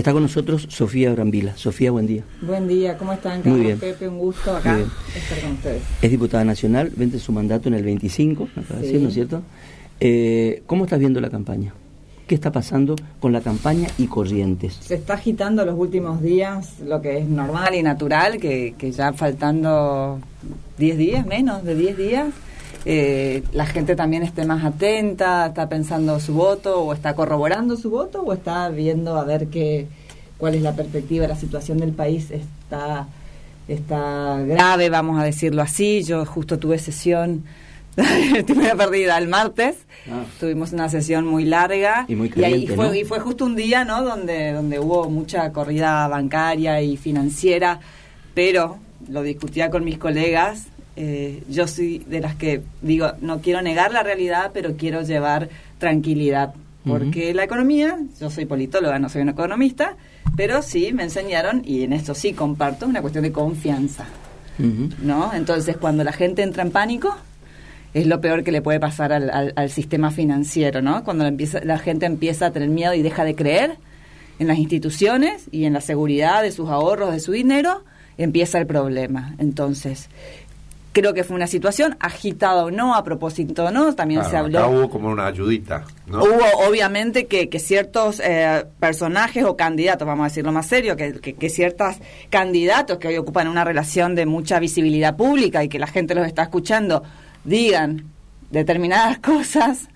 Está con nosotros Sofía Brambila. Sofía, buen día. Buen día, ¿cómo están? Carlos, Muy bien. Pepe, un gusto acá estar con ustedes. Es diputada nacional, vence su mandato en el 25, me ¿no es cierto? Eh, ¿Cómo estás viendo la campaña? ¿Qué está pasando con la campaña y Corrientes? Se está agitando los últimos días lo que es normal y natural, que, que ya faltando 10 días, menos de 10 días, eh, la gente también esté más atenta, está pensando su voto, o está corroborando su voto, o está viendo a ver qué, cuál es la perspectiva, la situación del país está, está grave, vamos a decirlo así. Yo justo tuve sesión, perdida el martes, Ah. tuvimos una sesión muy larga Y muy ahí caliente, fue, ¿no? y fue justo un día ¿no? donde, donde hubo mucha corrida bancaria y financiera, pero lo discutía con mis colegas. Eh, yo soy de las que digo, no quiero negar la realidad, pero quiero llevar tranquilidad. Porque la economía, yo soy politóloga, no soy un economista, pero sí me enseñaron, y en esto sí comparto, una cuestión de confianza. ¿no? Entonces, cuando la gente entra en pánico, es lo peor que le puede pasar al, al- al sistema financiero, ¿no? Cuando la, empieza, la gente empieza a tener miedo y deja de creer en las instituciones y en la seguridad de sus ahorros, de su dinero, empieza el problema. Entonces, creo que fue una situación agitada o no, a propósito o no, también Claro, se habló. acá hubo como una ayudita, ¿no? Hubo obviamente que, que ciertos eh, personajes o candidatos, vamos a decirlo más serio, que, que, que ciertos candidatos que hoy ocupan una relación de mucha visibilidad pública y que la gente los está escuchando, digan determinadas cosas,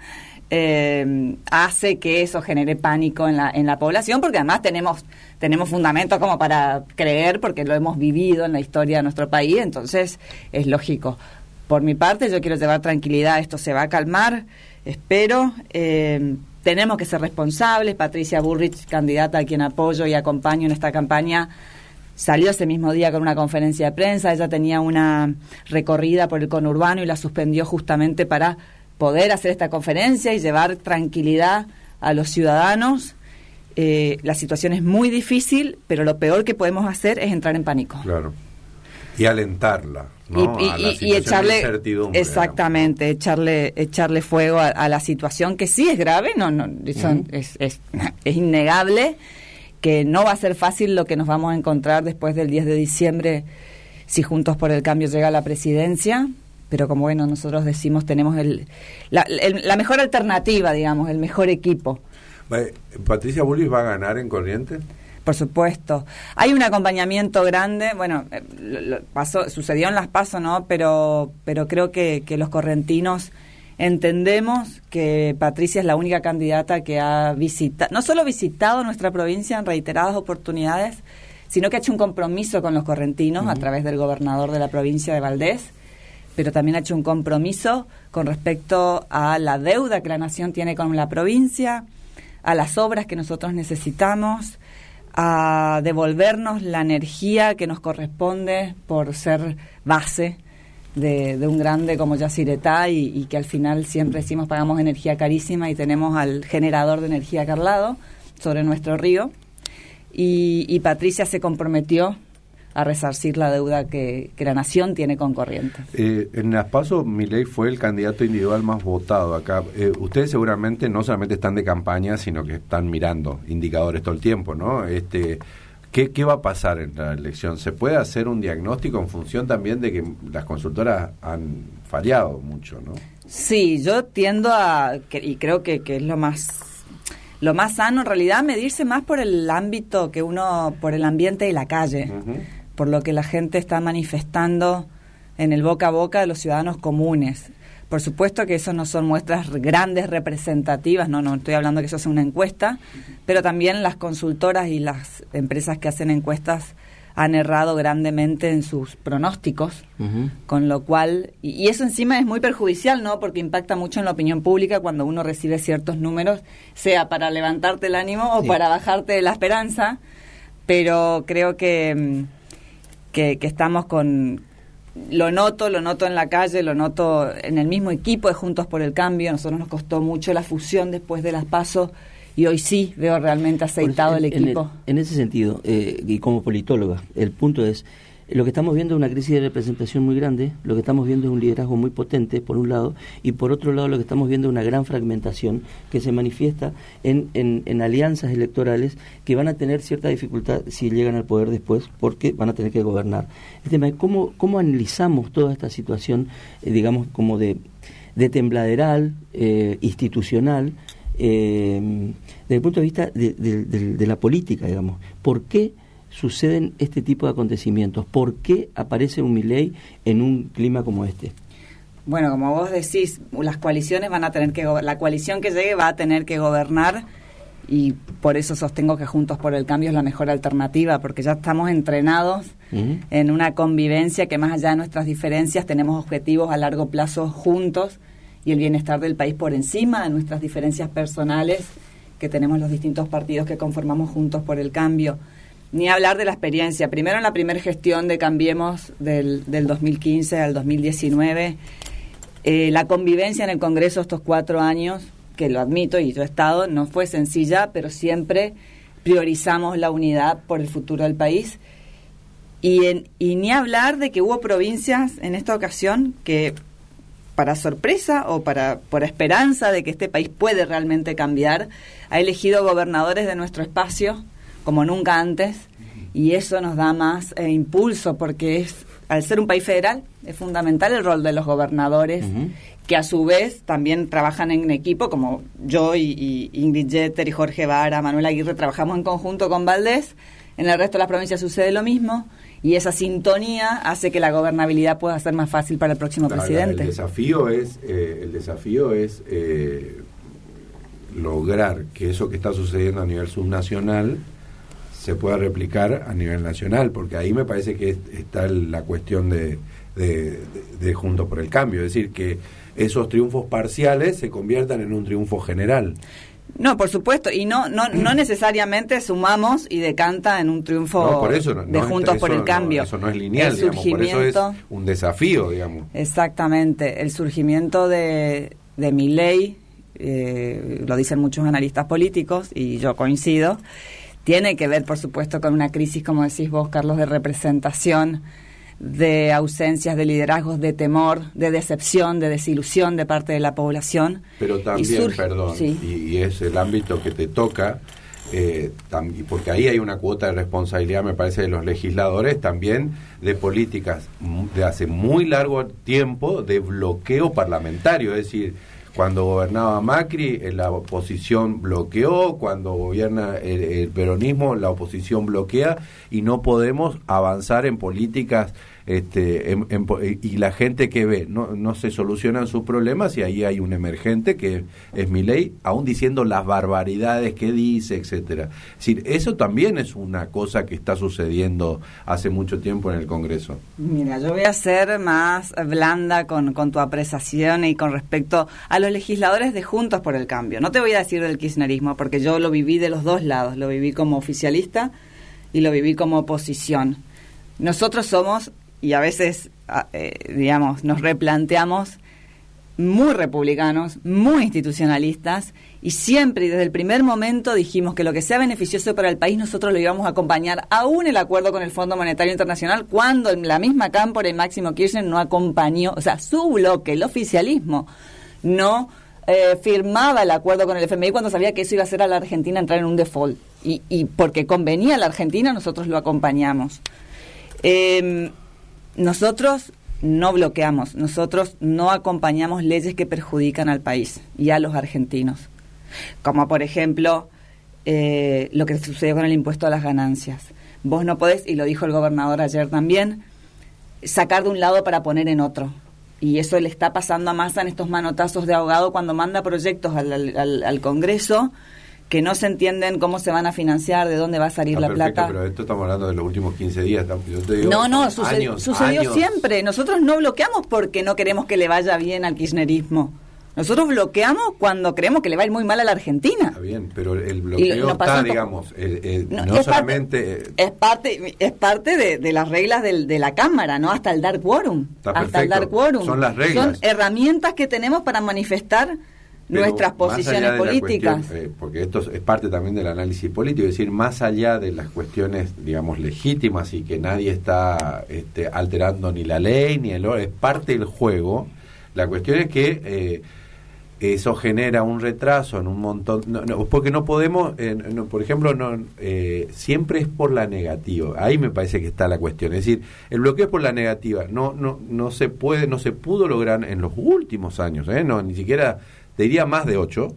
eh, hace que eso genere pánico en la, en la población, porque además tenemos, tenemos fundamentos como para creer, porque lo hemos vivido en la historia de nuestro país, entonces es lógico. Por mi parte, yo quiero llevar tranquilidad, esto se va a calmar, espero. eh, tenemos que ser responsables. Patricia Burrich, candidata a quien apoyo y acompaño en esta campaña, salió ese mismo día con una conferencia de prensa. Ella tenía una recorrida por el conurbano y la suspendió justamente para poder hacer esta conferencia y llevar tranquilidad a los ciudadanos. Eh, la situación es muy difícil, pero lo peor que podemos hacer es entrar en pánico. Claro. Y alentarla, ¿no? Y, y- A la y- y situación de echarle exactamente echarle echarle fuego a, a la situación que sí es grave no no es, es, es innegable que no va a ser fácil lo que nos vamos a encontrar después del 10 de diciembre si juntos por el cambio llega a la presidencia pero como bueno nosotros decimos tenemos el la, el- la mejor alternativa digamos el mejor equipo ¿Patricia Bullis va a ganar en Corrientes? Por supuesto. Hay un acompañamiento grande, bueno, eh, lo- pasó, sucedió en las pasos, ¿no? Pero, pero creo que, que los correntinos entendemos que Patricia es la única candidata que ha visitado, no solo visitado nuestra provincia en reiteradas oportunidades, sino que ha hecho un compromiso con los correntinos a través del gobernador de la provincia de Valdés, pero también ha hecho un compromiso con respecto a la deuda que la nación tiene con la provincia, a las obras que nosotros necesitamos, a devolvernos la energía que nos corresponde por ser base de, un grande como Yacyretá y, y que al final siempre decimos pagamos energía carísima y tenemos al generador de energía acá al lado sobre nuestro río. Y, y Patricia se comprometió a resarcir la deuda que, que la nación tiene con Corrientes. Eh, en las pasos, Milei fue el candidato individual más votado acá. Eh, ustedes seguramente no solamente están de campaña, sino que están mirando indicadores todo el tiempo, ¿no? Este, ¿qué, ¿Qué va a pasar en la elección? ¿Se puede hacer un diagnóstico en función también de que las consultoras han fallado mucho, ¿no? Sí, yo tiendo a, y creo que, que es lo más, lo más sano en realidad, medirse más por el ámbito que uno, por el ambiente y la calle. Por lo que la gente está manifestando en el boca a boca de los ciudadanos comunes. Por supuesto que eso no son muestras grandes representativas, no, no estoy hablando que eso sea una encuesta, pero también las consultoras y las empresas que hacen encuestas han errado grandemente en sus pronósticos. Con lo cual, y, y eso encima es muy perjudicial, ¿no? Porque impacta mucho en la opinión pública cuando uno recibe ciertos números, sea para levantarte el ánimo o Sí. para bajarte la esperanza. Pero creo que, mm, que, que estamos con. Lo noto, lo noto en la calle, lo noto en el mismo equipo de Juntos por el Cambio. A nosotros nos costó mucho la fusión después de las pasos y hoy sí veo realmente aceitado el en- en equipo. En, ese sentido, eh, y como politóloga, el punto es, lo que estamos viendo es una crisis de representación muy grande, lo que estamos viendo es un liderazgo muy potente, por un lado, y por otro lado lo que estamos viendo es una gran fragmentación que se manifiesta en, en, alianzas electorales que van a tener cierta dificultad si llegan al poder después, porque van a tener que gobernar. El tema es cómo, cómo analizamos toda esta situación, eh, digamos, como de, de tembladeral, eh, institucional, eh, desde el punto de vista de, de la política, digamos. ¿Por qué? Suceden este tipo de acontecimientos? ¿Por qué aparece un Milei en un clima como este? Bueno, como vos decís, las coaliciones van a tener que la coalición que llegue va a tener que gobernar y por eso sostengo que Juntos por el Cambio es la mejor alternativa, porque ya estamos entrenados en una convivencia que más allá de nuestras diferencias tenemos objetivos a largo plazo juntos y el bienestar del país por encima de nuestras diferencias personales que tenemos los distintos partidos que conformamos Juntos por el Cambio ni hablar de la experiencia. Primero en la primera gestión de Cambiemos del, del 2015 al 2019, eh, la convivencia en el Congreso estos cuatro años, que lo admito y yo he estado, no fue sencilla, pero siempre priorizamos la unidad por el futuro del país. Y, en, y ni hablar de que hubo provincias en esta ocasión que, para sorpresa o para por esperanza de que este país puede realmente cambiar, ha elegido gobernadores de nuestro espacio como nunca antes y eso nos da más eh, impulso porque es al ser un país federal es fundamental el rol de los gobernadores que a su vez también trabajan en equipo como yo y, Ingrid Jeter y Jorge Vara, Manuel Aguirre trabajamos en conjunto con Valdés en el resto de las provincias sucede lo mismo y esa sintonía hace que la gobernabilidad pueda ser más fácil para el próximo presidente. El desafío es, eh, el desafío es eh, lograr que eso que está sucediendo a nivel subnacional se pueda replicar a nivel nacional, porque ahí me parece que está la cuestión de, de, Juntos por el Cambio, es decir, que esos triunfos parciales se conviertan en un triunfo general. No, por supuesto, y no no no necesariamente sumamos y decanta en un triunfo de Juntos por el Cambio. eso no es lineal, digamos, por eso es un desafío, digamos. Exactamente, el surgimiento de, de mi ley, eh, lo dicen muchos analistas políticos, y yo coincido, tiene que ver, por supuesto, con una crisis, como decís vos, Carlos, de representación, de ausencias de liderazgos, de temor, de decepción, de desilusión de parte de la población. Pero también, perdón, y, es el ámbito que te toca, eh, porque ahí hay una cuota de responsabilidad, me parece, de los legisladores, también de políticas de hace muy largo tiempo de bloqueo parlamentario, es decir, cuando gobernaba Macri, eh, la oposición bloqueó, cuando gobierna el, peronismo, la oposición bloquea. Y no podemos avanzar en políticas este, y la gente que ve, no, no se solucionan sus problemas y ahí hay un emergente que es mi ley, aún diciendo las barbaridades que dice, etcétera. Eso también es una cosa que está sucediendo hace mucho tiempo en el Congreso. Mira, yo voy a ser más blanda con, con tu apreciación y con respecto a los legisladores de Juntos por el Cambio. No te voy a decir del kirchnerismo, porque yo lo viví de los dos lados, lo viví como oficialista y lo viví como oposición. Nosotros somos y a veces, eh, digamos, nos replanteamos muy republicanos, muy institucionalistas, y siempre y desde el primer momento dijimos que lo que sea beneficioso para el país nosotros lo íbamos a acompañar, aún el acuerdo con el Fondo Monetario Internacional, cuando en la misma cámpora y Máximo Kirchner no acompañó, o sea, su bloque, el oficialismo, no eh, firmaba el acuerdo con el FMI cuando sabía que eso iba a hacer a la Argentina entrar en un default. Y, porque convenía a la Argentina, nosotros lo acompañamos. Eh, nosotros no bloqueamos, nosotros no acompañamos leyes que perjudican al país y a los argentinos, como por ejemplo eh, lo que sucedió con el impuesto a las ganancias. Vos no podés, y lo dijo el gobernador ayer también, sacar de un lado para poner en otro. Y eso le está pasando a Massa en estos manotazos de ahogado cuando manda proyectos al, al Congreso que no se entienden cómo se van a financiar, de dónde va a salir la plata. Pero esto estamos hablando de los últimos 15 días. no, no, sucedió siempre. Nosotros no bloqueamos porque no queremos que le vaya bien al kirchnerismo. Nosotros bloqueamos cuando creemos que le va a ir muy mal a la Argentina. Está bien, pero el bloqueo está, digamos, no, solamente... es parte es parte de, las reglas de la Cámara, ¿no? Hasta el dar quórum. Hasta el dar quórum. Son las reglas. Son herramientas que tenemos para manifestar nuestras posiciones políticas. Eh, porque esto es parte también del análisis político, es decir, más allá de las cuestiones, digamos, legítimas y que nadie está este, alterando ni la ley ni el es parte del juego. La cuestión es que eh, eso genera un retraso en un montón, porque no podemos, eh, por ejemplo, no eh, siempre es por la negativa. Ahí me parece que está la cuestión. Es decir, el bloqueo es por la negativa. No, no, no se puede, no se pudo lograr en los últimos años. ¿eh? No, ni siquiera diría más de ocho.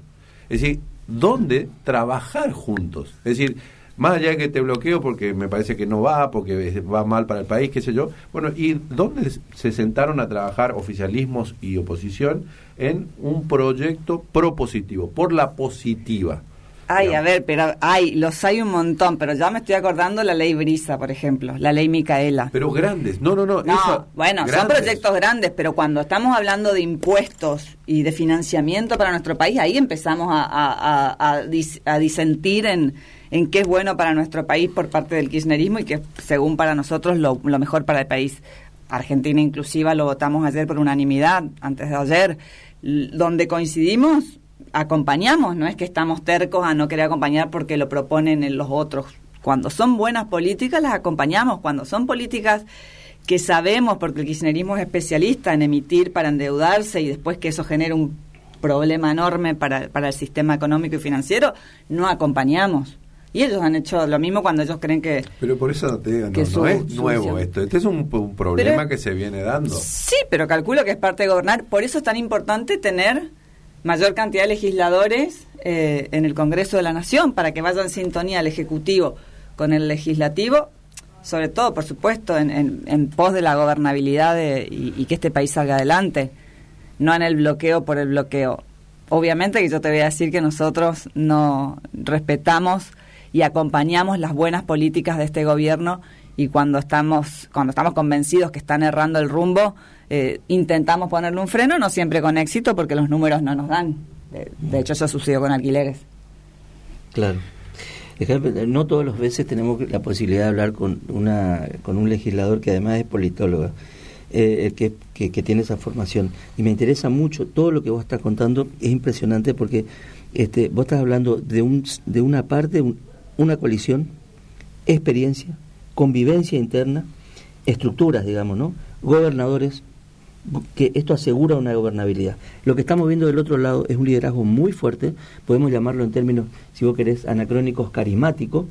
Es decir, ¿dónde trabajar juntos? Es decir, más allá de que te bloqueo porque me parece que no va, porque va mal para el país, qué sé yo. Bueno, ¿y dónde se sentaron a trabajar oficialismos y oposición en un proyecto propositivo, por la positiva? Ay, a ver, pero hay, los hay un montón, pero ya me estoy acordando la ley Brisa, por ejemplo, la ley Micaela. Pero grandes, no, no, no. No, bueno, son proyectos grandes, pero cuando estamos hablando de impuestos y de financiamiento para nuestro país, ahí empezamos a, a, a disentir en, en qué es bueno para nuestro país por parte del kirchnerismo y que según para nosotros lo, mejor para el país. Argentina inclusiva lo votamos ayer por unanimidad, antes de ayer, donde coincidimos, acompañamos, no es que estamos tercos a no querer acompañar porque lo proponen en los otros. Cuando son buenas políticas las acompañamos, cuando son políticas que sabemos, porque el kirchnerismo es especialista en emitir para endeudarse y después que eso genere un problema enorme para, para el sistema económico y financiero, no acompañamos. Y ellos han hecho lo mismo cuando ellos creen que... Pero por eso te digo, no, es nuevo esto. Este es un, problema que se viene dando. Sí, pero calculo que es parte de gobernar. Por eso es tan importante tener mayor cantidad de legisladores eh, en el Congreso de la Nación, para que vayan en sintonía el Ejecutivo con el Legislativo, sobre todo, por supuesto, en, en, pos de la gobernabilidad y, y que este país salga adelante, no en el bloqueo por el bloqueo. Obviamente que yo te voy a decir que nosotros no respetamos y acompañamos las buenas políticas de este gobierno y cuando estamos cuando estamos convencidos que están errando el rumbo eh, intentamos ponerle un freno no siempre con éxito porque los números no nos dan. De, hecho eso sucedió con alquileres. Claro. No todas las veces tenemos la posibilidad de hablar con una con un legislador que además es politóloga eh, que, que, tiene esa formación. Y me interesa mucho todo lo que vos estás contando es impresionante porque este, vos estás hablando de un de una parte una coalición, experiencia, convivencia interna, estructuras, digamos, ¿no? Gobernadores, que esto asegura una gobernabilidad. Lo que estamos viendo del otro lado es un liderazgo muy fuerte, podemos llamarlo en términos, si vos querés, anacrónicos, carismáticos,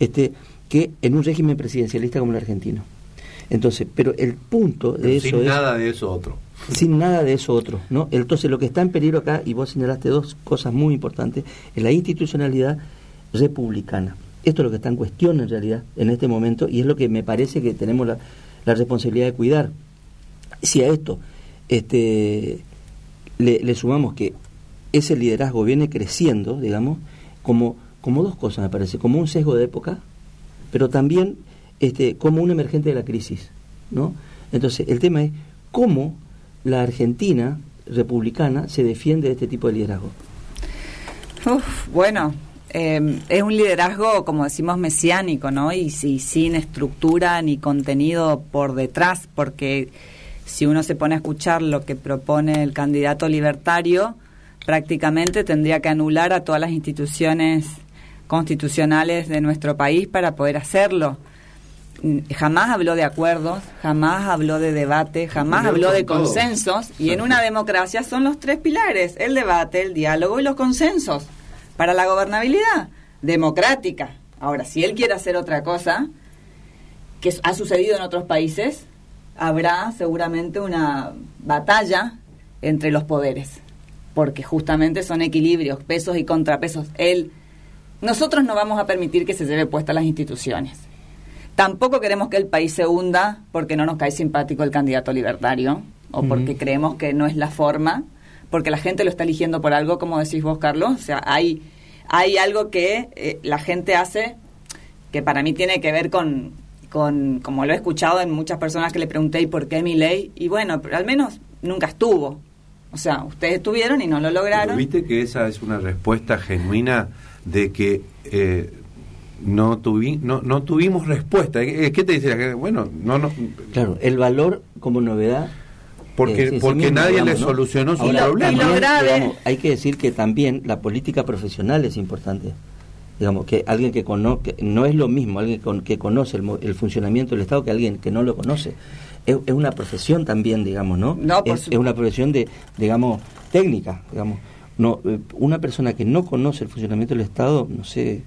este, que en un régimen presidencialista como el argentino. Entonces, pero el punto de eso sin nada de eso otro. Sin nada de eso otro, ¿no? Entonces, lo que está en peligro acá, y vos señalaste dos cosas muy importantes, es la institucionalidad republicana. Esto es lo que está en cuestión en realidad en este momento y es lo que me parece que tenemos la, responsabilidad de cuidar. Si a esto este, le, sumamos que ese liderazgo viene creciendo, digamos, como, como dos cosas me parece, como un sesgo de época, pero también este, como un emergente de la crisis. ¿no? Entonces, el tema es cómo la Argentina republicana se defiende de este tipo de liderazgo. bueno, eh, es un liderazgo, como decimos, mesiánico, ¿no? Y, sin estructura ni contenido por detrás, porque si uno se pone a escuchar lo que propone el candidato libertario, prácticamente tendría que anular a todas las instituciones constitucionales de nuestro país para poder hacerlo. Jamás habló de acuerdos, jamás habló de debate, jamás habló de consensos, y en una democracia son los tres pilares, el debate, el diálogo y los consensos para la gobernabilidad democrática. Ahora, si él quiere hacer otra cosa, que ha sucedido en otros países, habrá seguramente una batalla entre los poderes, porque justamente son equilibrios, pesos y contrapesos. Él, nosotros no vamos a permitir que se lleve puesta las instituciones. Tampoco queremos que el país se hunda porque no nos cae simpático el candidato libertario o porque creemos que no es la forma porque la gente lo está eligiendo por algo, como decís vos, Carlos. O sea, hay, hay algo que eh, la gente hace que para mí tiene que ver con, con, como lo he escuchado en muchas personas que le pregunté, ¿y por qué mi ley? Y bueno, pero al menos nunca estuvo. O sea, ustedes estuvieron y no lo lograron. ¿Viste que esa es una respuesta genuina de que eh, no, tuvi, no, no tuvimos respuesta? ¿Qué te dice? Bueno, no, no. Claro, el valor como novedad Porque, eh, porque nadie le solucionó su problema. hay que decir que también la política profesional es importante. Digamos, que alguien que conoce, no es lo mismo alguien que conoce el, funcionamiento del Estado que alguien que no lo conoce. Es, una profesión también, digamos, ¿no? es, es, una profesión de, digamos, técnica, digamos. No, eh, una persona que no conoce el funcionamiento del Estado, no sé,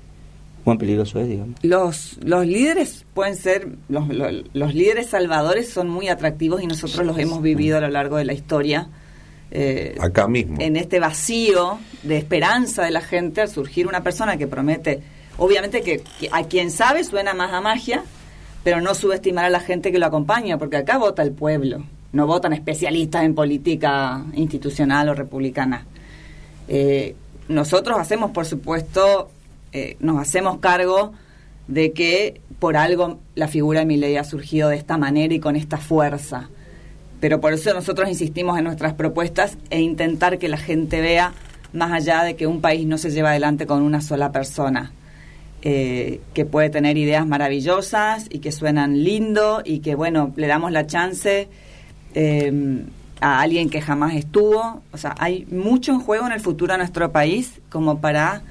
cuán peligroso es, digamos. Los, los líderes pueden ser, los, los, líderes salvadores son muy atractivos y nosotros los hemos vivido a lo largo de la historia. Eh, Acá mismo. En este vacío de esperanza de la gente al surgir una persona que promete, obviamente que, a quien sabe suena más a magia, pero no subestimar a la gente que lo acompaña, porque acá vota el pueblo, no votan especialistas en política institucional o republicana. Eh, nosotros hacemos, por supuesto, eh, nos hacemos cargo de que por algo la figura de Milei ha surgido de esta manera y con esta fuerza. Pero por eso nosotros insistimos en nuestras propuestas e intentar que la gente vea más allá de que un país no se lleva adelante con una sola persona. Eh, que puede tener ideas maravillosas y que suenan lindo y que, bueno, le damos la chance eh, a alguien que jamás estuvo. O sea, hay mucho en juego en el futuro de nuestro país como para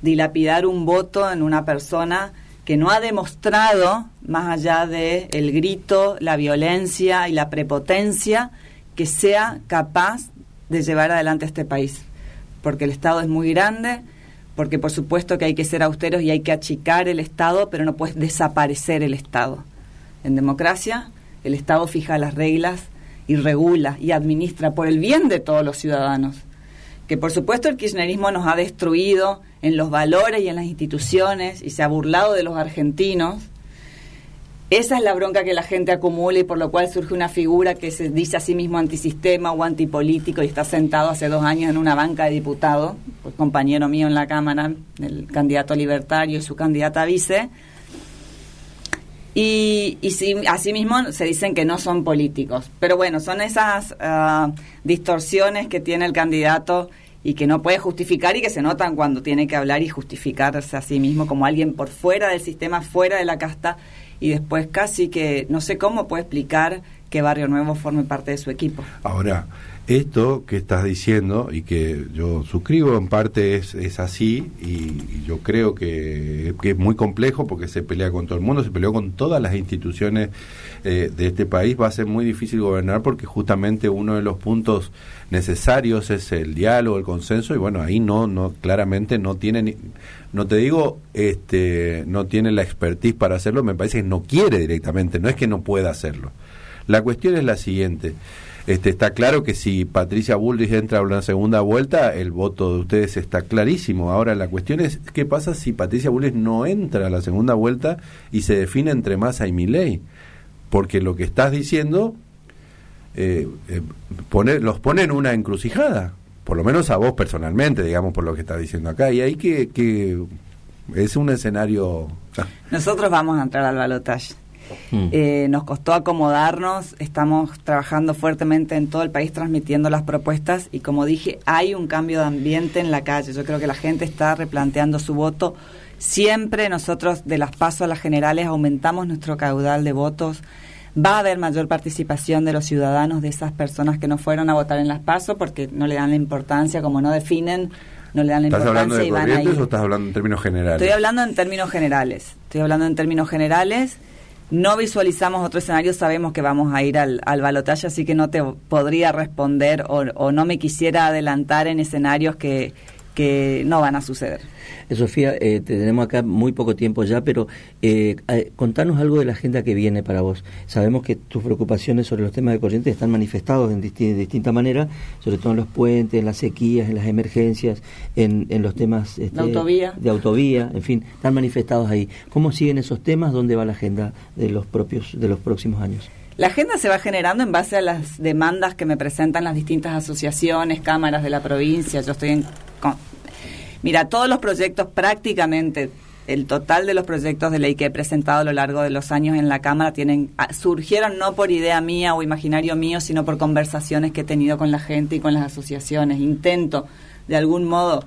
dilapidar un voto en una persona que no ha demostrado, más allá de el grito, la violencia y la prepotencia, que sea capaz de llevar adelante este país. Porque el Estado es muy grande, porque por supuesto que hay que ser austeros y hay que achicar el Estado, pero no puedes desaparecer el Estado. En democracia, el Estado fija las reglas y regula y administra por el bien de todos los ciudadanos que por supuesto el kirchnerismo nos ha destruido en los valores y en las instituciones y se ha burlado de los argentinos. Esa es la bronca que la gente acumula y por lo cual surge una figura que se dice a sí mismo antisistema o antipolítico y está sentado hace dos años en una banca de diputados, pues compañero mío en la Cámara, el candidato libertario y su candidata vice. Y, y sí, asimismo se dicen que no son políticos. Pero bueno, son esas ah, distorsiones que tiene el candidato y que no puede justificar y que se notan cuando tiene que hablar y justificarse a sí mismo como alguien por fuera del sistema, fuera de la casta y después casi que no sé cómo puede explicar que Barrio Nuevo forme parte de su equipo. Ahora, esto que estás diciendo y que yo suscribo en parte es, es así y, yo creo que, es muy complejo porque se pelea con todo el mundo, se peleó con todas las instituciones eh, de este país, va a ser muy difícil gobernar porque justamente uno de los puntos necesarios es el diálogo, el consenso y bueno, ahí no, no claramente no tiene, no te digo, este, no tiene la expertise para hacerlo, me parece que no quiere directamente, no es que no pueda hacerlo. La cuestión es la siguiente. Este, está claro que si Patricia Bullrich entra a una segunda vuelta, el voto de ustedes está clarísimo. Ahora la cuestión es, ¿qué pasa si Patricia Bullrich no entra a la segunda vuelta y se define entre Massa y Milei? Porque lo que estás diciendo eh, eh los pone en una encrucijada, por lo menos a vos personalmente, digamos, por lo que estás diciendo acá. Y ahí que, que es un escenario... Nosotros vamos a entrar al balotaje. Mm. Eh, nos costó acomodarnos, estamos trabajando fuertemente en todo el país transmitiendo las propuestas y como dije, hay un cambio de ambiente en la calle. Yo creo que la gente está replanteando su voto. Siempre nosotros de las pasos a las generales aumentamos nuestro caudal de votos. Va a haber mayor participación de los ciudadanos, de esas personas que no fueron a votar en las pasos porque no le dan la importancia, como no definen no le dan la ¿Estás importancia hablando de corrientes o estás hablando en términos generales? Estoy hablando en términos generales. Estoy hablando en términos generales no visualizamos otro escenario, sabemos que vamos a ir al, al balotaje, así que no te podría responder o, o no me quisiera adelantar en escenarios que, que no van a suceder. Eh, Sofía, eh, tenemos acá muy poco tiempo ya, pero eh, contanos algo de la agenda que viene para vos. Sabemos que tus preocupaciones sobre los temas de corriente están manifestados en distinta manera, sobre todo en los puentes, en las sequías, en las emergencias, en, los temas este, autovía. de autovía, en fin, están manifestados ahí. ¿Cómo siguen esos temas? ¿Dónde va la agenda de los propios de los próximos años? La agenda se va generando en base a las demandas que me presentan las distintas asociaciones, cámaras de la provincia. Yo estoy en, Mira, todos los proyectos prácticamente el total de los proyectos de ley que he presentado a lo largo de los años en la Cámara tienen ah, surgieron no por idea mía o imaginario mío, sino por conversaciones que he tenido con la gente y con las asociaciones. Intento, de algún modo,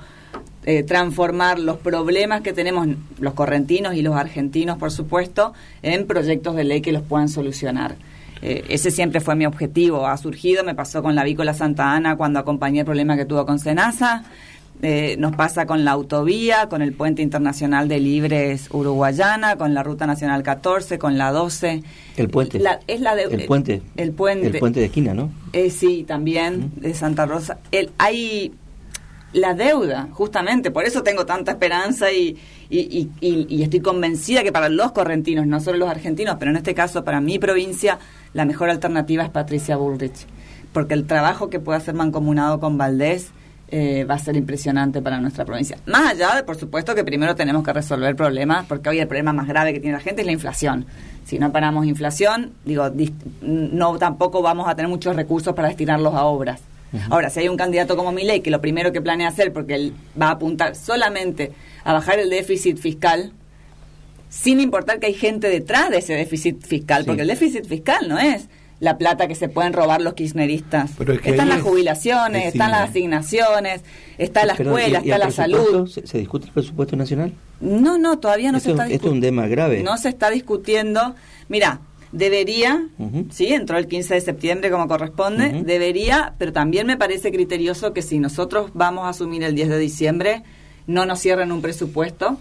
eh, transformar los problemas que tenemos los correntinos y los argentinos, por supuesto, en proyectos de ley que los puedan solucionar. eh, ese siempre fue mi objetivo. Ha surgido, me pasó con la Vícola Santa Ana cuando acompañé el problema que tuvo con Senasa. Eh, nos pasa con la autovía, con el puente internacional de Libres Uruguayana, con la ruta nacional 14, con la 12. El puente. es la de, el puente. El puente. El puente de esquina, ¿no? Eh, sí, también de Santa Rosa. El, hay la deuda, justamente, por eso tengo tanta esperanza y, y, y, estoy convencida que para los correntinos, no solo los argentinos, pero en este caso para mi provincia, la mejor alternativa es Patricia Bullrich, porque el trabajo que puede hacer mancomunado con Valdés eh, va a ser impresionante para nuestra provincia. Más allá de, por supuesto, que primero tenemos que resolver problemas, porque hoy el problema más grave que tiene la gente es la inflación. Si no paramos inflación, digo, no tampoco vamos a tener muchos recursos para destinarlos a obras. Ahora, si hay un candidato como Milei que lo primero que planea hacer, porque él va a apuntar solamente a bajar el déficit fiscal, sin importar que hay gente detrás de ese déficit fiscal, porque el déficit fiscal no es la plata que se pueden robar los kirchneristas. están las jubilaciones, están las asignaciones, está la escuela, está la salud. ¿se, discute el presupuesto nacional? No, no, todavía no se está discutiendo. Esto es un tema grave. No se está discutiendo. Mira, debería, sí, entró el 15 de septiembre como corresponde, debería, pero también me parece criterioso que si nosotros vamos a asumir el 10 de diciembre, no nos cierren un presupuesto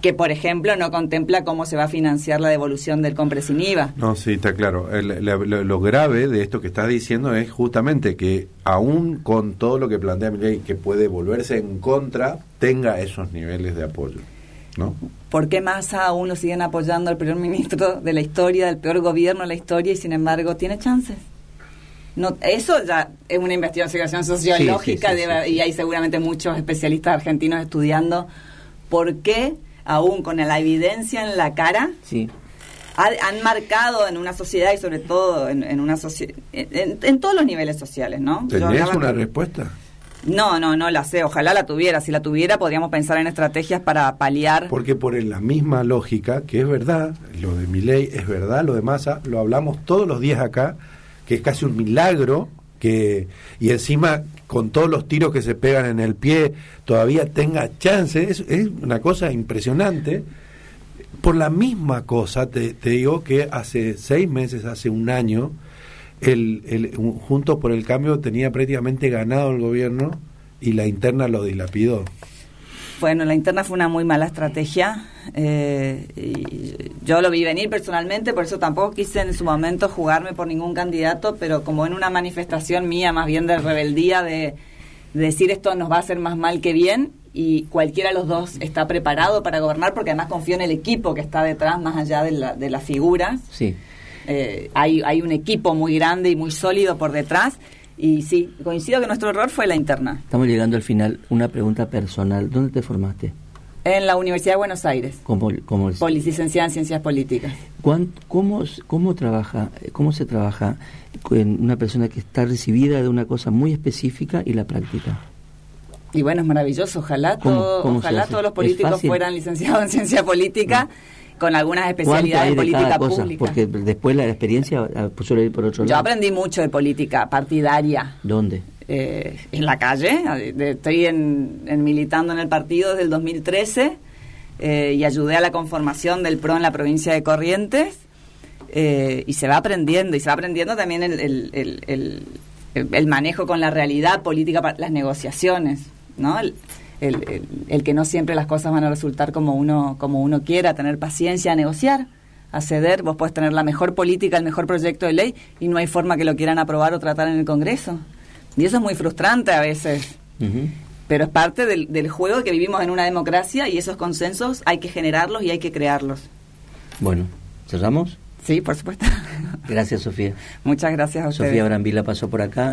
que, por ejemplo, no contempla cómo se va a financiar la devolución del compre sin IVA. No, sí, está claro. lo, grave de esto que está diciendo es justamente que, aún con todo lo que plantea mi ley, que puede volverse en contra, tenga esos niveles de apoyo. ¿no? ¿Por qué más aún lo siguen apoyando al primer ministro de la historia, del peor gobierno de la historia, y sin embargo tiene chances? No, eso ya es una investigación sociológica y hay seguramente muchos especialistas argentinos estudiando por qué aún con la evidencia en la cara, sí. han marcado en una sociedad y sobre todo en, una en, en, todos los niveles sociales, ¿no? ¿Tenías una respuesta? No, no, no la sé. Ojalá la tuviera. Si la tuviera, podríamos pensar en estrategias para paliar. Porque por la misma lógica, que es verdad, lo de mi ley es verdad, lo de Massa, lo hablamos todos los días acá, que es casi un milagro que y encima con todos los tiros que se pegan en el pie todavía tenga chance es, una cosa impresionante. Por la misma cosa te, digo que hace seis meses hace un año el, el Juntos por el Cambio tenía prácticamente ganado el gobierno y la interna lo dilapidó bueno, la interna fue una muy mala estrategia. Eh, y yo lo vi venir personalmente, por eso tampoco quise en su momento jugarme por ningún candidato, pero como en una manifestación mía, más bien de rebeldía, de, decir esto nos va a hacer más mal que bien, y cualquiera de los dos está preparado para gobernar, porque además confío en el equipo que está detrás, más allá de, la, de las figuras. Sí. Eh, hay, hay un equipo muy grande y muy sólido por detrás y sí, coincido que nuestro error fue la interna. Estamos llegando al final. Una pregunta personal. ¿Dónde te formaste? En la Universidad de Buenos Aires. ¿Cómo, cómo licenciada en Ciencias Políticas. ¿Cómo, ¿Cómo trabaja, cómo se trabaja con una persona que está recibida de una cosa muy específica y la práctica? Y bueno, es maravilloso. Ojalá, ojalá todos los políticos fueran licenciados en Ciencia Política con algunas especialidades de política pública. Porque después la experiencia ah, suele ir por otro lado. Yo aprendí mucho de política partidaria. ¿Dónde? Eh, en la calle. Estoy en, militando en el partido desde el 2013 eh, y ayudé a la conformación del PRO en la provincia de Corrientes. Eh, y se va aprendiendo, y se va aprendiendo también el, el, el, el manejo con la realidad política, las negociaciones, ¿no? El, el, que no siempre las cosas van a resultar como uno, como uno quiera, tener paciencia, negociar, a ceder. Vos puedes tener la mejor política, el mejor proyecto de ley y no hay forma que lo quieran aprobar o tratar en el Congreso. Y eso es muy frustrante a veces. Pero es parte del, del juego que vivimos en una democracia y esos consensos hay que generarlos y hay que crearlos. Bueno, ¿cerramos? Sí, por supuesto. Gracias, Sofía. Muchas gracias a ustedes. Sofía Brambila pasó por acá.